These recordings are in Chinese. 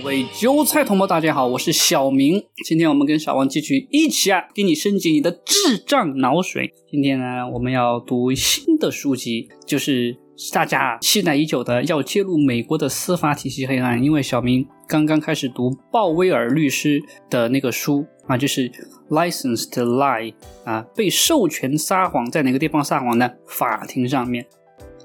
各位韭菜同胞，大家好，我是小明。今天我们跟小王继续一起啊，给你升级你的智障脑水。今天呢，我们要读新的书籍，就是大家期待已久的要揭露美国的司法体系黑暗。因为小明刚刚开始读鲍威尔律师的那个书啊，就是 License to Lie 啊，被授权撒谎，在哪个地方撒谎呢？法庭上面，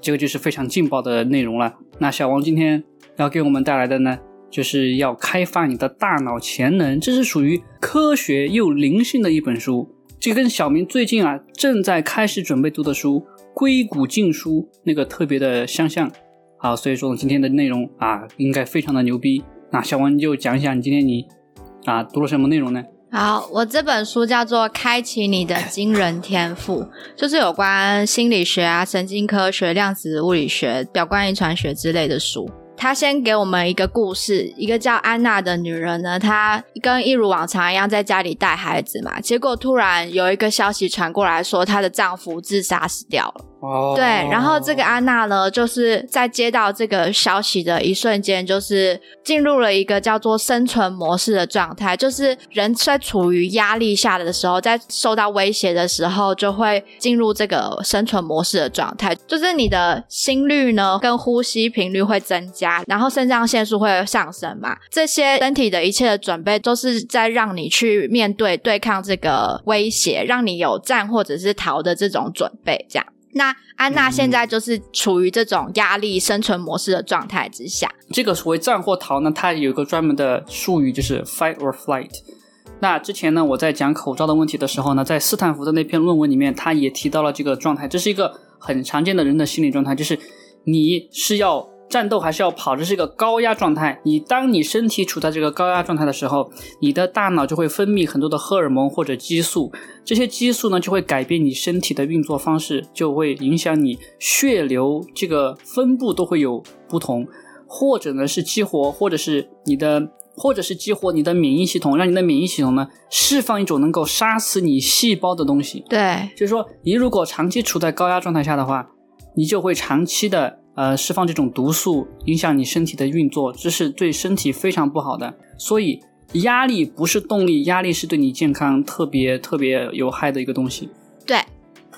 这个就是非常劲爆的内容了。那小王今天要给我们带来的呢？就是要开发你的大脑潜能，这是属于科学又灵性的一本书。这跟小明最近啊正在开始准备读的书《硅谷禁书》那个特别的相像。好，所以说今天的内容啊应该非常的牛逼。那小王你就讲一下你今天你啊读了什么内容呢？好，我这本书叫做《开启你的惊人天赋》，就是有关心理学啊、神经科学、量子物理学、表观遗传学之类的书。他先给我们一个故事，一个叫安娜的女人呢，她跟一如往常一样在家里带孩子嘛，结果突然有一个消息传过来说，她的丈夫自杀死掉了。对，然后这个安娜呢，就是在接到这个消息的一瞬间，就是进入了一个叫做生存模式的状态，就是人在处于压力下的时候，在受到威胁的时候，就会进入这个生存模式的状态，就是你的心率呢跟呼吸频率会增加，然后肾上腺素会上升嘛，这些身体的一切的准备都是在让你去面对对抗这个威胁，让你有战或者是逃的这种准备，这样。那安娜现在就是处于这种压力生存模式的状态之下。这个所谓战或逃呢，它有一个专门的术语，就是 fight or flight。那之前呢，我在讲口罩的问题的时候呢，在斯坦福的那篇论文里面，他也提到了这个状态。这是一个很常见的人的心理状态，就是你是要。战斗还是要跑，这是一个高压状态。你当你身体处在这个高压状态的时候，你的大脑就会分泌很多的荷尔蒙或者激素，这些激素呢就会改变你身体的运作方式，就会影响你血流这个分布都会有不同，或者呢是激活，或者是你的，或者是激活你的免疫系统，让你的免疫系统呢释放一种能够杀死你细胞的东西。对，就是说你如果长期处在高压状态下的话，你就会长期的。呃，释放这种毒素影响你身体的运作，这是对身体非常不好的。所以压力不是动力，压力是对你健康特别特别有害的一个东西。对。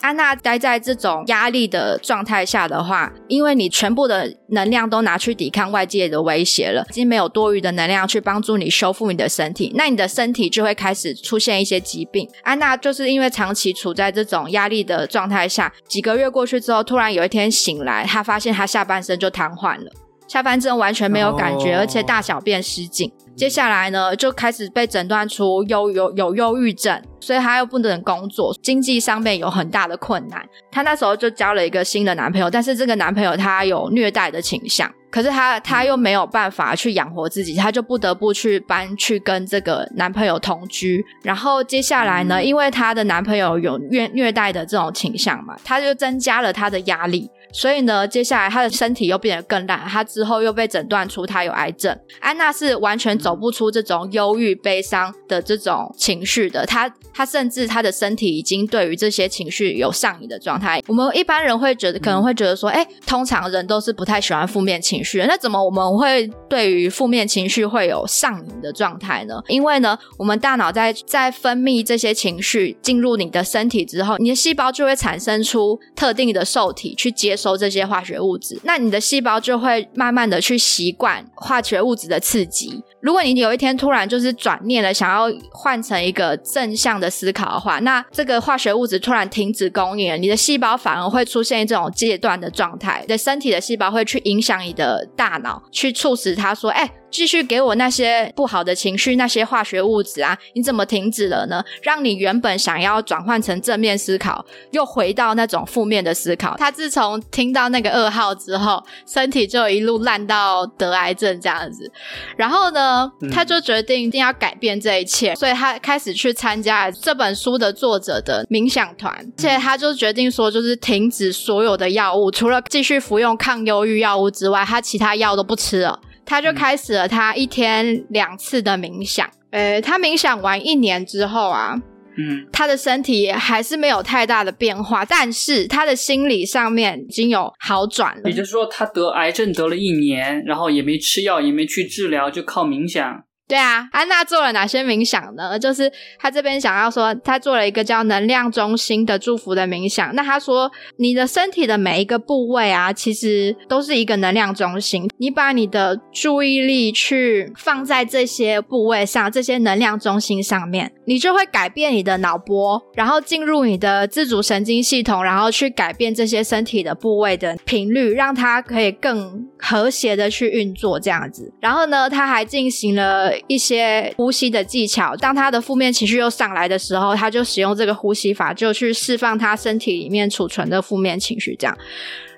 安娜待在这种压力的状态下的话，因为你全部的能量都拿去抵抗外界的威胁了，已经没有多余的能量去帮助你修复你的身体，那你的身体就会开始出现一些疾病。安娜就是因为长期处在这种压力的状态下，几个月过去之后，突然有一天醒来，她发现她下半身就瘫痪了，下半身完全没有感觉，而且大小便失禁。接下来呢，就开始被诊断出忧有有忧郁症，所以她又不能工作，经济上面有很大的困难。她那时候就交了一个新的男朋友，但是这个男朋友他有虐待的倾向，可是她她又没有办法去养活自己，她就不得不去搬去跟这个男朋友同居。然后接下来呢，因为她的男朋友有虐虐待的这种倾向嘛，她就增加了她的压力。所以呢，接下来他的身体又变得更烂，他之后又被诊断出他有癌症。安娜是完全走不出这种忧郁、悲伤的这种情绪的，她她甚至她的身体已经对于这些情绪有上瘾的状态。我们一般人会觉得，可能会觉得说，哎，通常人都是不太喜欢负面情绪，那怎么我们会对于负面情绪会有上瘾的状态呢？因为呢，我们大脑在在分泌这些情绪进入你的身体之后，你的细胞就会产生出特定的受体去接。收这些化学物质，那你的细胞就会慢慢的去习惯化学物质的刺激。如果你有一天突然就是转念了，想要换成一个正向的思考的话，那这个化学物质突然停止供应了，你的细胞反而会出现这种戒断的状态，你的身体的细胞会去影响你的大脑，去促使它说：“哎。”继续给我那些不好的情绪，那些化学物质啊，你怎么停止了呢？让你原本想要转换成正面思考，又回到那种负面的思考。他自从听到那个噩耗之后，身体就一路烂到得癌症这样子。然后呢，他就决定一定要改变这一切，所以他开始去参加这本书的作者的冥想团，而且他就决定说，就是停止所有的药物，除了继续服用抗忧郁药物之外，他其他药都不吃了。他就开始了他一天两次的冥想。呃，他冥想完一年之后啊，嗯，他的身体还是没有太大的变化，但是他的心理上面已经有好转了也。就是说他得癌症得了一年，然后也没吃药，也没去治疗，就靠冥想。对啊，安娜做了哪些冥想呢？就是她这边想要说，她做了一个叫能量中心的祝福的冥想。那她说，你的身体的每一个部位啊，其实都是一个能量中心。你把你的注意力去放在这些部位上，这些能量中心上面，你就会改变你的脑波，然后进入你的自主神经系统，然后去改变这些身体的部位的频率，让它可以更和谐的去运作这样子。然后呢，他还进行了一些呼吸的技巧。当他的负面情绪又上来的时候，他就使用这个呼吸法，就去释放他身体里面储存的负面情绪。这样，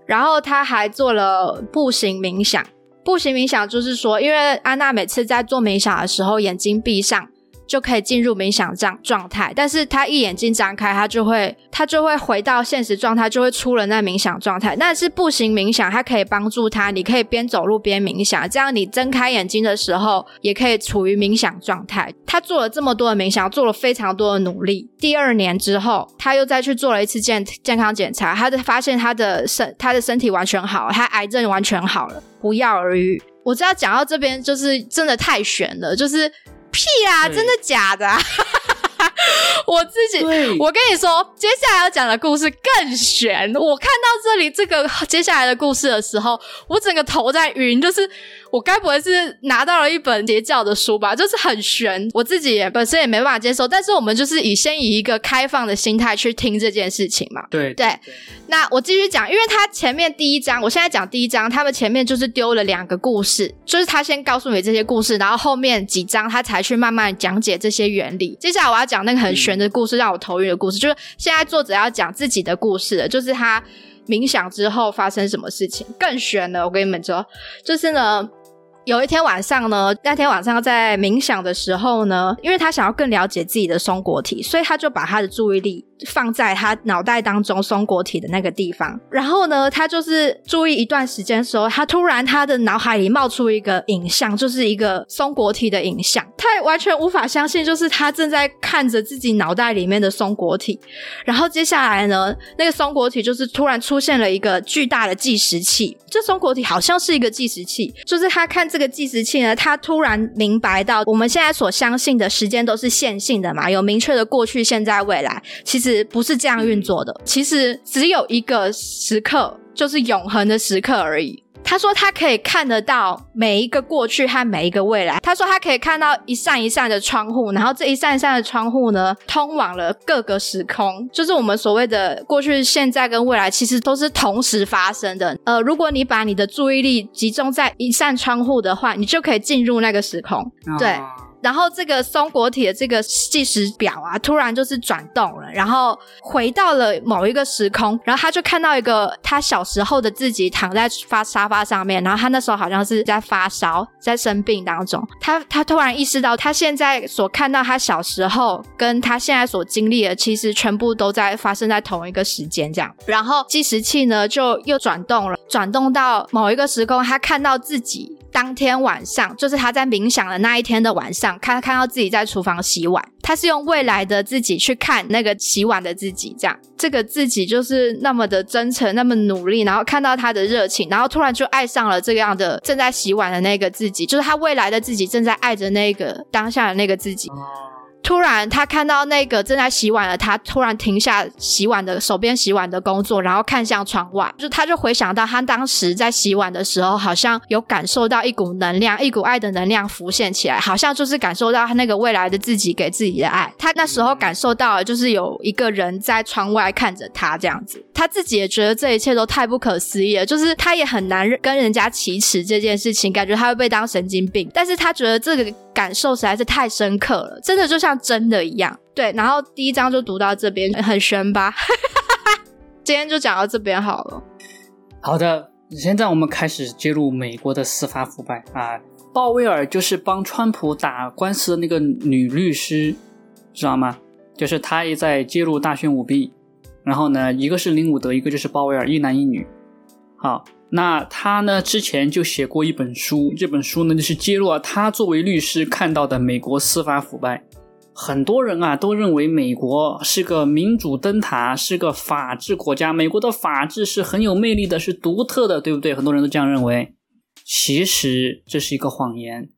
然后他还做了步行冥想。步行冥想就是说，因为安娜每次在做冥想的时候，眼睛闭上。就可以进入冥想状状态，但是他一眼睛张开，他就会他就会回到现实状态，就会出了那冥想状态。但是步行冥想，它可以帮助他，你可以边走路边冥想，这样你睁开眼睛的时候，也可以处于冥想状态。他做了这么多的冥想，做了非常多的努力。第二年之后，他又再去做了一次健健康检查，他的发现他的身他的身体完全好，他癌症完全好了，不药而愈。我知道讲到这边就是真的太悬了，就是屁啊，真的假的、啊？我自己，我跟你说，接下来要讲的故事更悬。我看到这里这个接下来的故事的时候，我整个头在晕，就是我该不会是拿到了一本邪教的书吧？就是很悬，我自己也本身也没办法接受。但是我们就是以先以一个开放的心态去听这件事情嘛。对对那我继续讲，因为他前面第一章，我现在讲第一章，他们前面就是丢了两个故事，就是他先告诉你这些故事，然后后面几章他才去慢慢讲解这些原理。接下来我要讲那个很悬的故事，让我头晕的故事，就是现在作者要讲自己的故事了，就是他冥想之后发生什么事情，更悬了。我跟你们说，就是呢。有一天晚上呢，那天晚上在冥想的时候呢，因为他想要更了解自己的松果体，所以他就把他的注意力放在他脑袋当中松果体的那个地方。然后呢，他就是注意一段时间的时候，他突然他的脑海里冒出一个影像，就是一个松果体的影像。他也完全无法相信，就是他正在看着自己脑袋里面的松果体。然后接下来呢，那个松果体就是突然出现了一个巨大的计时器，这松果体好像是一个计时器，就是他看这个计时器呢，他突然明白到我们现在所相信的时间都是线性的嘛，有明确的过去、现在、未来，其实不是这样运作的，其实只有一个时刻，就是永恒的时刻而已。他说他可以看得到每一个过去和每一个未来。他说他可以看到一扇一扇的窗户，然后这一扇一扇的窗户呢，通往了各个时空，就是我们所谓的过去、现在跟未来，其实都是同时发生的。呃，如果你把你的注意力集中在一扇窗户的话，你就可以进入那个时空。对然后这个松果体的这个计时表啊，突然就是转动了，然后回到了某一个时空，然后他就看到一个他小时候的自己躺在发沙发上面，然后他那时候好像是在发烧，在生病当中，他他突然意识到，他现在所看到他小时候跟他现在所经历的，其实全部都在发生在同一个时间这样。然后计时器呢就又转动了，转动到某一个时空，他看到自己当天晚上，就是他在冥想的那一天的晚上，看看到自己在厨房洗碗，他是用未来的自己去看那个洗碗的自己，这样这个自己就是那么的真诚，那么努力，然后看到他的热情，然后突然就爱上了这样的正在洗碗的那个自己，就是他未来的自己正在爱着那个当下的那个自己。突然，他看到那个正在洗碗的他，突然停下洗碗的手边洗碗的工作，然后看向窗外。就他就回想到他当时在洗碗的时候，好像有感受到一股能量，一股爱的能量浮现起来，好像就是感受到他那个未来的自己给自己的爱。他那时候感受到了，就是有一个人在窗外看着他这样子。他自己也觉得这一切都太不可思议了，就是他也很难跟人家启齿这件事情，感觉他会被当神经病。但是他觉得这个感受实在是太深刻了，真的就像真的一样。对，然后第一章就读到这边，很悬吧？今天就讲到这边好了。好的，现在我们开始揭露美国的司法腐败啊。鲍威尔就是帮川普打官司的那个女律师，知道吗？就是她也在揭露大选舞弊。然后呢，一个是林伍德，一个就是鲍威尔，一男一女。好，那他呢之前就写过一本书，这本书呢就是揭露了他作为律师看到的美国司法腐败。很多人啊都认为美国是个民主灯塔，是个法治国家。美国的法治是很有魅力的，是独特的，对不对？很多人都这样认为。其实这是一个谎言。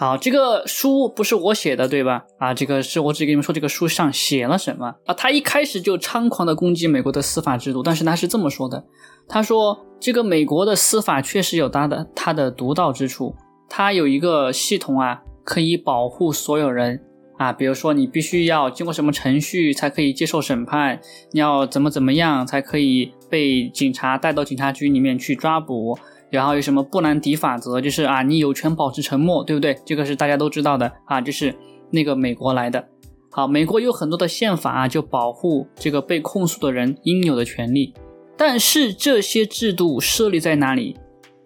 好，这个书不是我写的，对吧？啊，这个是我只给你们说这个书上写了什么啊？他一开始就猖狂的攻击美国的司法制度，但是他是这么说的：他说这个美国的司法确实有它的它的独到之处，它有一个系统啊，可以保护所有人啊。比如说你必须要经过什么程序才可以接受审判，你要怎么怎么样才可以被警察带到警察局里面去抓捕。然后有什么布兰迪法则，就是啊，你有权保持沉默，对不对？这个是大家都知道的啊，就是那个美国来的。好，美国有很多的宪法啊，就保护这个被控诉的人应有的权利。但是这些制度设立在哪里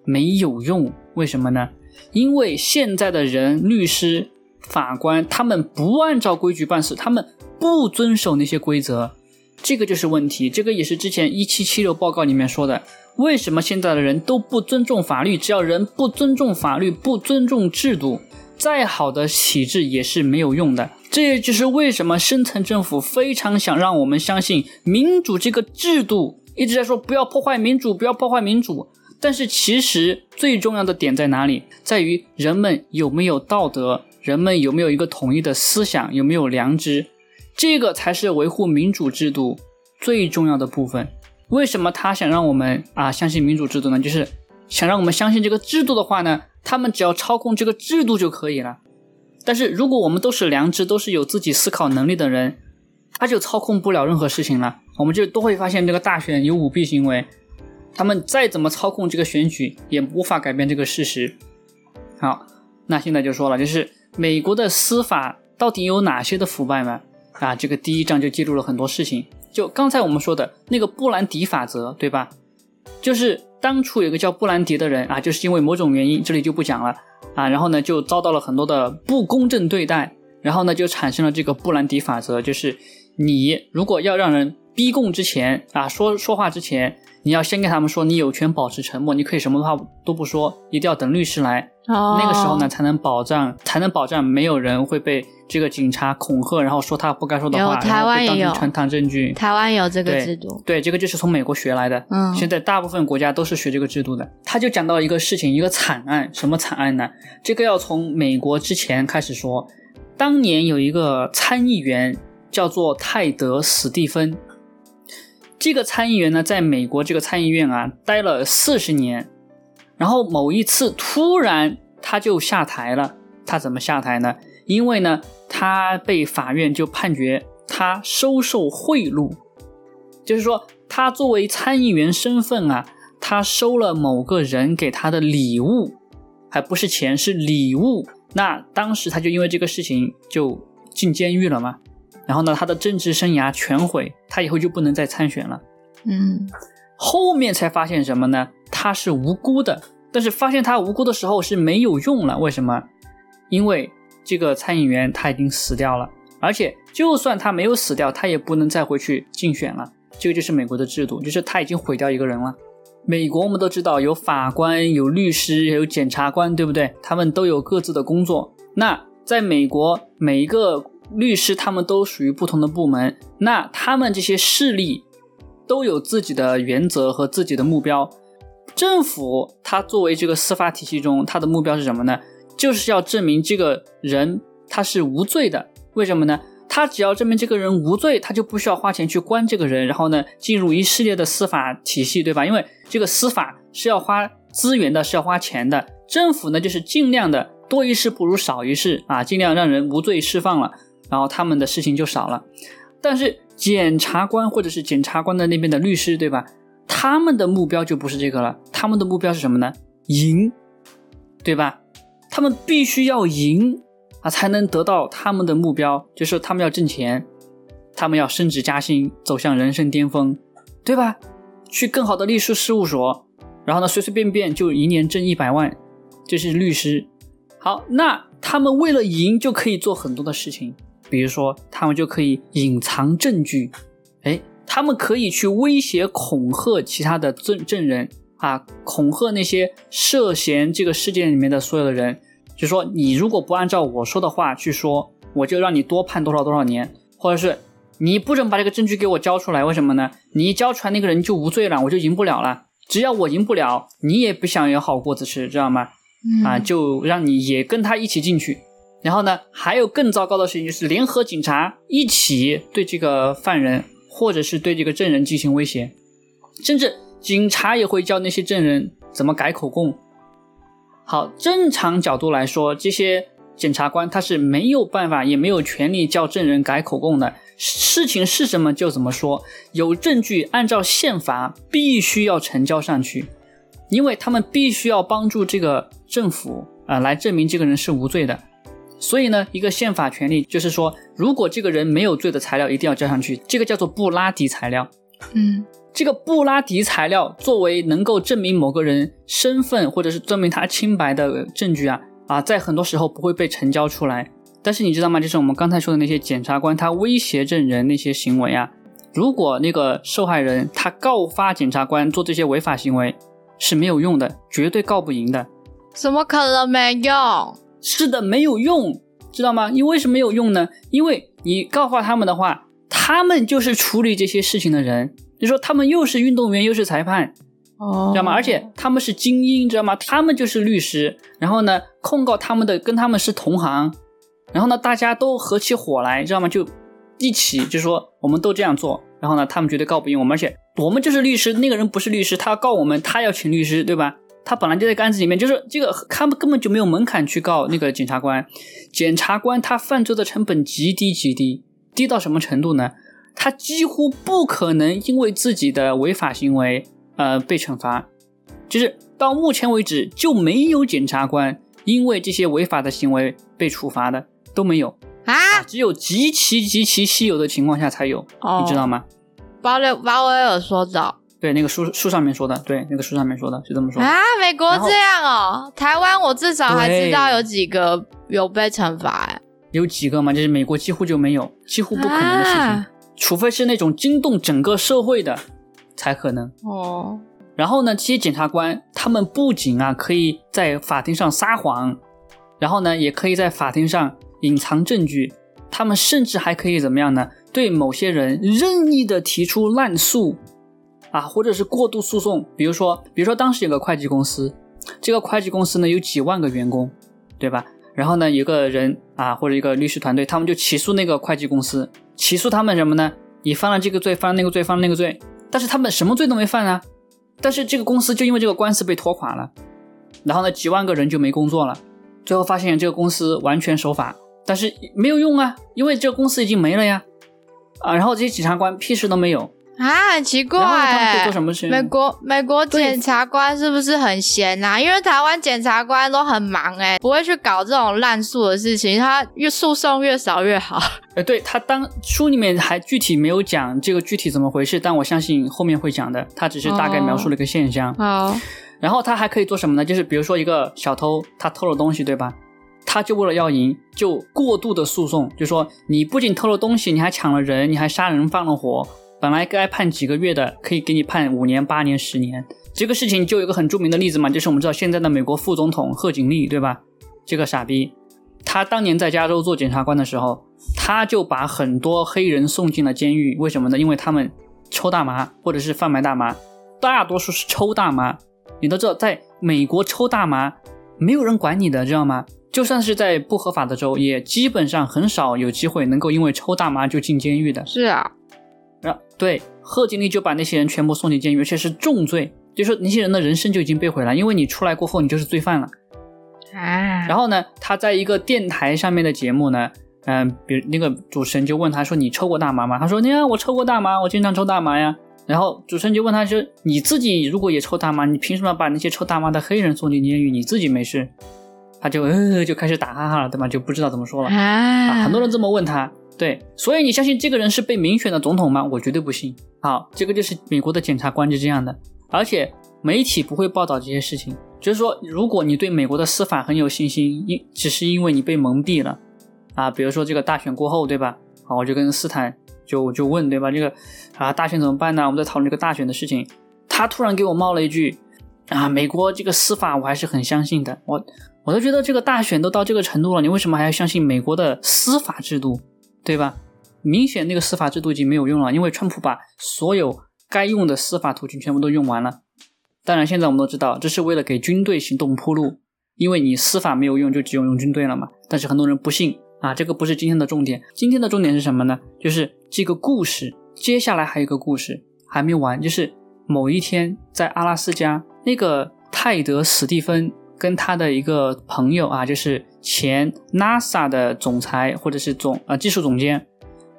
没有用？为什么呢？因为现在的人，律师、法官，他们不按照规矩办事，他们不遵守那些规则，这个就是问题。这个也是之前一七七六报告里面说的。为什么现在的人都不尊重法律？只要人不尊重法律、不尊重制度，再好的体制也是没有用的。这也就是为什么深层政府非常想让我们相信民主这个制度，一直在说不要破坏民主，不要破坏民主。但是其实最重要的点在哪里？在于人们有没有道德，人们有没有一个统一的思想，有没有良知，这个才是维护民主制度最重要的部分。为什么他想让我们啊相信民主制度呢？就是想让我们相信这个制度的话呢，他们只要操控这个制度就可以了。但是如果我们都是良知，都是有自己思考能力的人，他就操控不了任何事情了。我们就都会发现这个大选有舞弊行为，他们再怎么操控这个选举，也无法改变这个事实。好，那现在就说了，就是美国的司法到底有哪些的腐败呢？啊，这个第一章就记录了很多事情。就刚才我们说的那个布兰迪法则，对吧？就是当初有个叫布兰迪的人啊，就是因为某种原因，这里就不讲了啊。然后呢，就遭到了很多的不公正对待，然后呢，就产生了这个布兰迪法则，就是你如果要让人逼供之前啊，说说话之前。你要先跟他们说，你有权保持沉默，你可以什么话都不说，一定要等律师来。哦，那个时候呢，才能保障，才能保障没有人会被这个警察恐吓，然后说他不该说的话，台湾也有传堂证据。台湾有这个制度，对，这个就是从美国学来的。嗯，现在大部分国家都是学这个制度的。他就讲到一个事情，一个惨案，什么惨案呢？这个要从美国之前开始说。当年有一个参议员叫做泰德·史蒂芬。这个参议员呢，在美国这个参议院啊待了四十年，然后某一次突然他就下台了。他怎么下台呢？因为呢，他被法院就判决他收受贿赂，就是说他作为参议员身份啊，他收了某个人给他的礼物，还不是钱，是礼物。那当时他就因为这个事情就进监狱了嘛。然后呢，他的政治生涯全毁，他以后就不能再参选了。嗯，后面才发现什么呢？他是无辜的，但是发现他无辜的时候是没有用了。为什么？因为这个参议员他已经死掉了，而且就算他没有死掉，他也不能再回去竞选了。这个就是美国的制度，就是他已经毁掉一个人了。美国我们都知道有法官、有律师、有检察官，对不对？他们都有各自的工作。那在美国，每一个律师他们都属于不同的部门，那他们这些势力都有自己的原则和自己的目标。政府它作为这个司法体系中，它的目标是什么呢？就是要证明这个人他是无罪的。为什么呢？他只要证明这个人无罪，他就不需要花钱去关这个人，然后呢进入一系列的司法体系，对吧？因为这个司法是要花资源的，是要花钱的。政府呢就是尽量的多一事不如少一事啊，尽量让人无罪释放了。然后他们的事情就少了，但是检察官或者是检察官的那边的律师，对吧？他们的目标就不是这个了，他们的目标是什么呢？赢，对吧？他们必须要赢啊，才能得到他们的目标，就是他们要挣钱，他们要升职加薪，走向人生巅峰，对吧？去更好的律师事务所，然后呢，随随便便就一年挣一百万，这是律师。好，那他们为了赢就可以做很多的事情。比如说，他们就可以隐藏证据，哎，他们可以去威胁、恐吓其他的证证人啊，恐吓那些涉嫌这个事件里面的所有的人，就说你如果不按照我说的话去说，我就让你多判多少多少年，或者是你不准把这个证据给我交出来，为什么呢？你一交出来，那个人就无罪了，我就赢不了了。只要我赢不了，你也不想有好果子吃，知道吗？啊，就让你也跟他一起进去。然后呢，还有更糟糕的事情，就是联合警察一起对这个犯人或者是对这个证人进行威胁，甚至警察也会教那些证人怎么改口供。好，正常角度来说，这些检察官他是没有办法也没有权利叫证人改口供的。事情是什么就怎么说，有证据按照宪法必须要呈交上去，因为他们必须要帮助这个政府啊来证明这个人是无罪的。所以呢，一个宪法权利就是说，如果这个人没有罪的材料一定要交上去，这个叫做布拉迪材料。嗯，这个布拉迪材料作为能够证明某个人身份或者是证明他清白的证据啊啊，在很多时候不会被呈交出来。但是你知道吗？就是我们刚才说的那些检察官他威胁证人那些行为啊，如果那个受害人他告发检察官做这些违法行为是没有用的，绝对告不赢的。怎么可能没用？是的，没有用，知道吗？你为什么没有用呢？因为你告发他们的话，他们就是处理这些事情的人，你说他们又是运动员又是裁判，哦知道吗？而且他们是精英，知道吗？他们就是律师，然后呢，控告他们的跟他们是同行，然后呢，大家都合起伙来，知道吗？就一起就说我们都这样做，然后呢，他们绝对告不赢我们，而且我们就是律师，那个人不是律师，他要告我们，他要请律师，对吧？他本来就在案子里面，就是这个，他们根本就没有门槛去告那个检察官。检察官他犯罪的成本极低极低，低到什么程度呢？他几乎不可能因为自己的违法行为呃被惩罚，就是到目前为止就没有检察官因为这些违法的行为被处罚的都没有，啊，只有极其极其稀有的情况下才有，哦你知道吗？巴雷巴威尔说的对，那个书书上面说的，对，那个书上面说的是这么说的。啊，美国这样哦，台湾我至少还知道有几个有被惩罚，哎，有几个嘛，就是美国几乎就没有，几乎不可能的事情，啊除非是那种惊动整个社会的才可能。哦，然后呢，这些检察官他们不仅啊可以在法庭上撒谎，然后呢，也可以在法庭上隐藏证据，他们甚至还可以怎么样呢？对某些人任意的提出滥诉啊，或者是过度诉讼。比如说，比如说当时有个会计公司，这个会计公司呢有几万个员工，对吧？然后呢，有个人啊，或者一个律师团队，他们就起诉那个会计公司，起诉他们什么呢？你犯了这个罪，犯了那个罪，犯了那个罪，但是他们什么罪都没犯啊。但是这个公司就因为这个官司被拖垮了，然后呢，几万个人就没工作了。最后发现这个公司完全守法，但是没有用啊，因为这个公司已经没了呀。啊，然后这些检察官屁事都没有，啊，很奇怪然后，他们可以哎做。什么事？美国美国检察官是不是很闲啊？因为台湾检察官都很忙哎、不会去搞这种滥诉的事情，他越诉讼越少越好。呃，对他当书里面还具体没有讲这个具体怎么回事，但我相信后面会讲的，他只是大概描述了一个现象。好，然后他还可以做什么呢？就是比如说一个小偷，他偷了东西，对吧？他就为了要赢，就过度的诉讼，就说你不仅偷了东西，你还抢了人，你还杀人放了火，本来该判几个月的，可以给你判五年、八年、十年。这个事情就有一个很著名的例子嘛，就是我们知道现在的美国副总统贺锦丽，对吧？这个傻逼，他当年在加州做检察官的时候，他就把很多黑人送进了监狱。为什么呢？因为他们抽大麻或者是贩卖大麻，大多数是抽大麻。你都知道，在美国抽大麻没有人管你的，知道吗？就算是在不合法的州，也基本上很少有机会能够因为抽大麻就进监狱的。是啊，然后对贺锦丽就把那些人全部送进监狱，而且是重罪，就说那些人的人生就已经被毁了，因为你出来过后你就是罪犯了。啊，然后呢，他在一个电台上面的节目呢，嗯、比如那个主持人就问他说：“你抽过大麻吗？”他说：“你看我抽过大麻，我经常抽大麻呀。”然后主持人就问他说：“你自己如果也抽大麻，你凭什么把那些抽大麻的黑人送进监狱，你自己没事？”他就呃就开始打哈哈了，对吧？就不知道怎么说了。啊，啊，很多人这么问他，对，所以你相信这个人是被民选的总统吗？我绝对不信。好，这个就是美国的检察官就这样的，而且媒体不会报道这些事情，就是说，如果你对美国的司法很有信心，因只是因为你被蒙蔽了啊，比如说这个大选过后，对吧？好，我就跟斯坦就就问，对吧？这个啊大选怎么办呢？我们在讨论这个大选的事情，他突然给我冒了一句。啊，美国这个司法我还是很相信的。我我都觉得这个大选都到这个程度了，你为什么还要相信美国的司法制度，对吧？明显那个司法制度已经没有用了，因为川普把所有该用的司法途径全部都用完了。当然，现在我们都知道，这是为了给军队行动铺路，因为你司法没有用，就只有用军队了嘛。但是很多人不信啊，这个不是今天的重点。今天的重点是什么呢？就是这个故事，接下来还有一个故事还没完，就是某一天在阿拉斯加，那个泰德·史蒂芬。跟他的一个朋友啊，就是前 NASA 的总裁或者是总啊技术总监，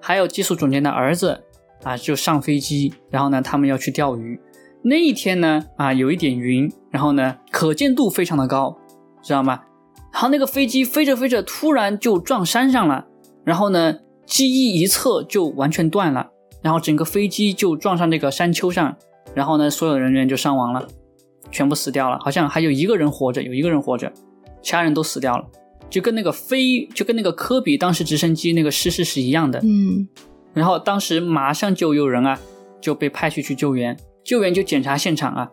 还有技术总监的儿子啊，就上飞机，然后呢，他们要去钓鱼。那一天呢，啊，有一点云，然后呢，可见度非常的高，知道吗？然后那个飞机飞着飞着，突然就撞山上了，然后呢，机翼一侧就完全断了，然后整个飞机就撞上那个山丘上，然后呢，所有人员就伤亡了。全部死掉了，好像还有一个人活着，有一个人活着，其他人都死掉了，就跟那个飞，就跟那个科比当时直升机那个失事是一样的。嗯，然后当时马上就有人啊，就被派去去救援，救援就检查现场啊，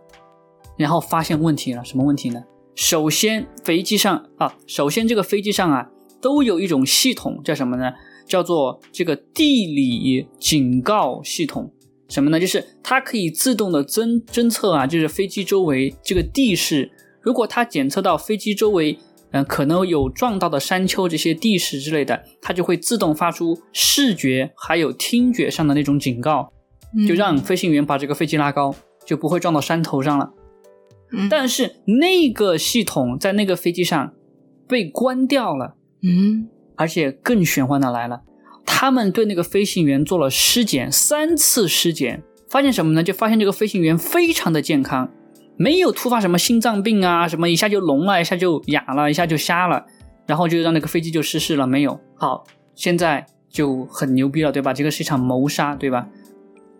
然后发现问题了，什么问题呢？首先飞机上啊，首先这个飞机上啊，都有一种系统叫什么呢？叫做这个地理警告系统。什么呢？就是它可以自动的侦侦测啊，就是飞机周围这个地势。如果它检测到飞机周围，嗯，可能有撞到的山丘这些地势之类的，它就会自动发出视觉还有听觉上的那种警告，就让飞行员把这个飞机拉高，就不会撞到山头上了。但是那个系统在那个飞机上被关掉了。嗯，而且更玄幻的来了。他们对那个飞行员做了尸检，三次尸检，发现什么呢？就发现这个飞行员非常的健康，没有突发什么心脏病啊，什么一下就聋了，一下就哑了，一下就瞎了，然后就让那个飞机就失事了，没有。好，现在就很牛逼了，对吧？这个是一场谋杀，对吧？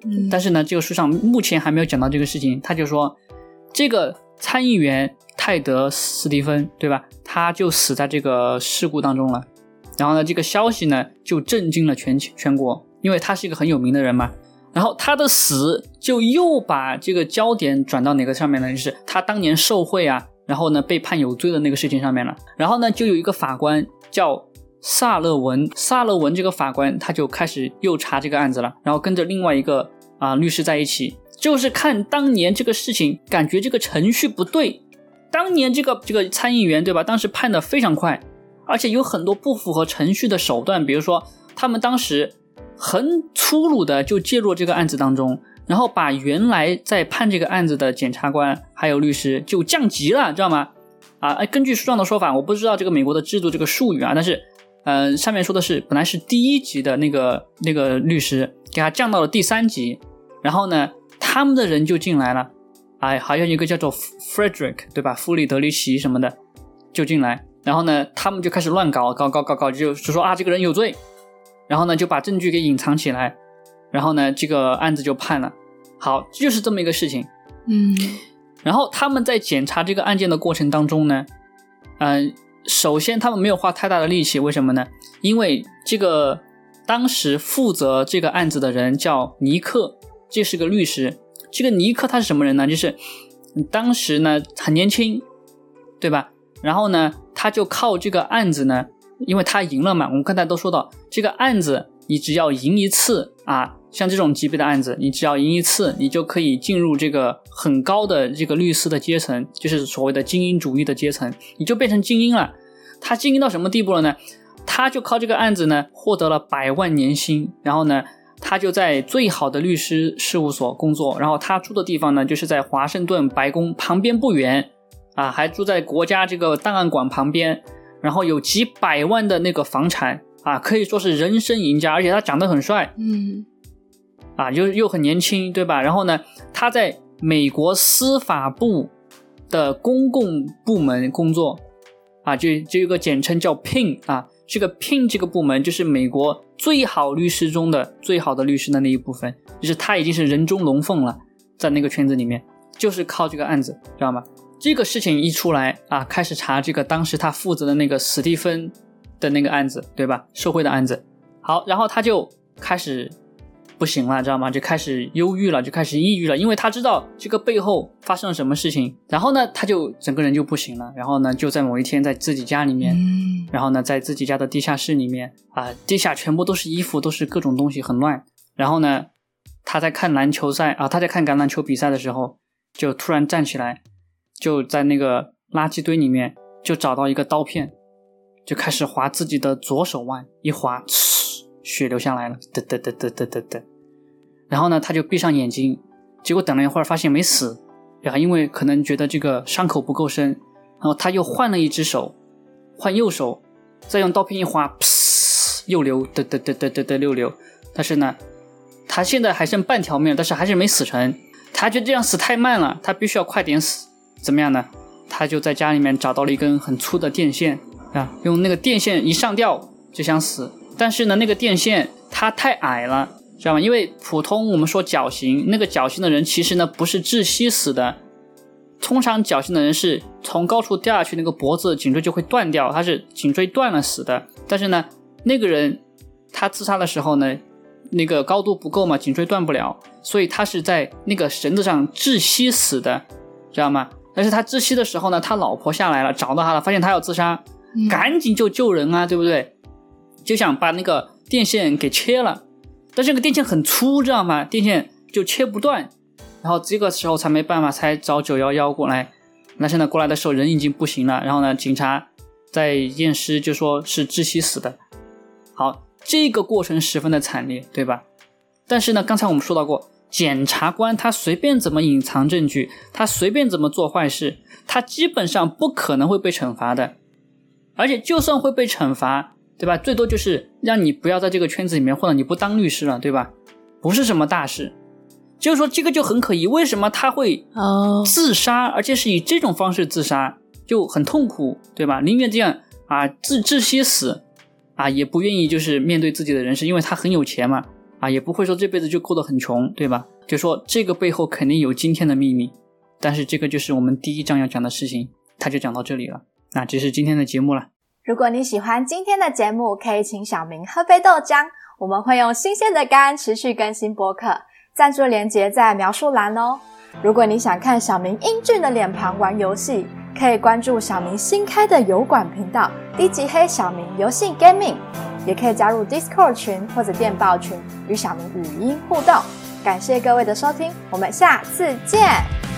嗯。但是呢，这个书上目前还没有讲到这个事情，他就说这个参议员泰德·斯蒂芬，对吧？他就死在这个事故当中了。然后呢，这个消息呢就震惊了全全国，因为他是一个很有名的人嘛。然后他的死就又把这个焦点转到哪个上面呢？就是他当年受贿啊，然后呢被判有罪的那个事情上面了。然后呢，就有一个法官叫萨勒文，萨勒文这个法官他就开始又查这个案子了，然后跟着另外一个啊律师在一起，就是看当年这个事情，感觉这个程序不对。当年这个这个参议员对吧？当时判的非常快。而且有很多不符合程序的手段，比如说他们当时很粗鲁的就介入这个案子当中，然后把原来在判这个案子的检察官还有律师就降级了，知道吗？啊，哎，根据书上的说法，我不知道这个美国的制度这个术语啊，但是，嗯，上面说的是本来是第一级的那个那个律师给他降到了第三级，然后呢，他们的人就进来了，哎，好像一个叫做 Frederick 对吧？弗里德里奇什么的就进来。然后呢，他们就开始乱搞，搞搞搞搞，就就说啊，这个人有罪，然后呢，就把证据给隐藏起来，然后呢，这个案子就判了。好，就是这么一个事情。嗯，然后他们在检查这个案件的过程当中呢，嗯，首先他们没有花太大的力气，为什么呢？因为这个当时负责这个案子的人叫尼克，这是个律师。这个尼克他是什么人呢？就是当时呢很年轻，对吧？然后呢，他就靠这个案子呢，因为他赢了嘛。我们刚才都说到，这个案子你只要赢一次啊，像这种级别的案子，你只要赢一次，你就可以进入这个很高的这个律师的阶层，就是所谓的精英主义的阶层，你就变成精英了。他精英到什么地步了呢？他就靠这个案子呢，获得了百万年薪。然后呢，他就在最好的律师事务所工作。然后他住的地方呢，就是在华盛顿白宫旁边不远。啊，还住在国家这个档案馆旁边，然后有几百万的那个房产啊，可以说是人生赢家。而且他长得很帅，嗯，啊，又又很年轻，对吧？然后呢，他在美国司法部的公共部门工作，啊，就就有个简称叫 PIN 啊，这个 PIN 这个部门就是美国最好律师中的最好的律师的那一部分，就是他已经是人中龙凤了，在那个圈子里面，就是靠这个案子，知道吗？这个事情一出来啊，开始查这个当时他负责的那个史蒂芬的那个案子，对吧？受贿的案子。好，然后他就开始不行了，知道吗？就开始忧郁了，就开始抑郁了，因为他知道这个背后发生了什么事情。然后呢，他就整个人就不行了。然后呢，就在某一天，在自己家里面，然后呢，在自己家的地下室里面啊，地下全部都是衣服，都是各种东西，很乱。然后呢，他在看篮球赛啊，他在看橄榄球比赛的时候，就突然站起来，就在那个垃圾堆里面就找到一个刀片，就开始划自己的左手腕，一划，血流下来了，嘚嘚嘚嘚嘚嘚嘚。然后呢，他就闭上眼睛，结果等了一会儿，发现没死。然后因为可能觉得这个伤口不够深，然后他又换了一只手，换右手，再用刀片一划，噗，又流，嘚嘚嘚嘚嘚嘚又流。但是呢，他现在还剩半条命，但是还是没死成。他觉得这样死太慢了，他必须要快点死。怎么样呢？他就在家里面找到了一根很粗的电线啊，用那个电线一上吊就想死。但是呢，那个电线它太矮了。知道吗？因为普通我们说绞刑，那个绞刑的人其实呢不是窒息死的，通常绞刑的人是从高处掉下去，那个脖子颈椎就会断掉，他是颈椎断了死的。但是呢，那个人他自杀的时候呢，那个高度不够嘛，颈椎断不了，所以他是在那个绳子上窒息死的，知道吗？但是他窒息的时候呢，他老婆下来了，找到他了，发现他要自杀，赶紧就救人啊，对不对？就想把那个电线给切了。但这个电线很粗，知道吗？电线就切不断，然后这个时候才没办法，才找九幺幺过来。那现在，过来的时候人已经不行了，然后呢，警察在验尸就说是窒息死的。好，这个过程十分的惨烈，对吧？但是呢，刚才我们说到过，检察官他随便怎么隐藏证据，他随便怎么做坏事，他基本上不可能会被惩罚的。而且就算会被惩罚。对吧？最多就是让你不要在这个圈子里面，混了你不当律师了，对吧？不是什么大事。就是说这个就很可疑，为什么他会自杀，而且是以这种方式自杀，就很痛苦，对吧？宁愿这样啊，自窒息死啊，也不愿意就是面对自己的人生，因为他很有钱嘛，啊，也不会说这辈子就过得很穷，对吧？就说这个背后肯定有今天的秘密。但是这个就是我们第一章要讲的事情，他就讲到这里了。那这是今天的节目了。如果你喜欢今天的节目，可以请小明喝杯豆浆。我们会用新鲜的肝持续更新博客，赞助连接在描述栏哦。如果你想看小明英俊的脸庞玩游戏，可以关注小明新开的油管频道“低级黑小明游戏 Gaming”，也可以加入 Discord 群或者电报群与小明语音互动。感谢各位的收听，我们下次见。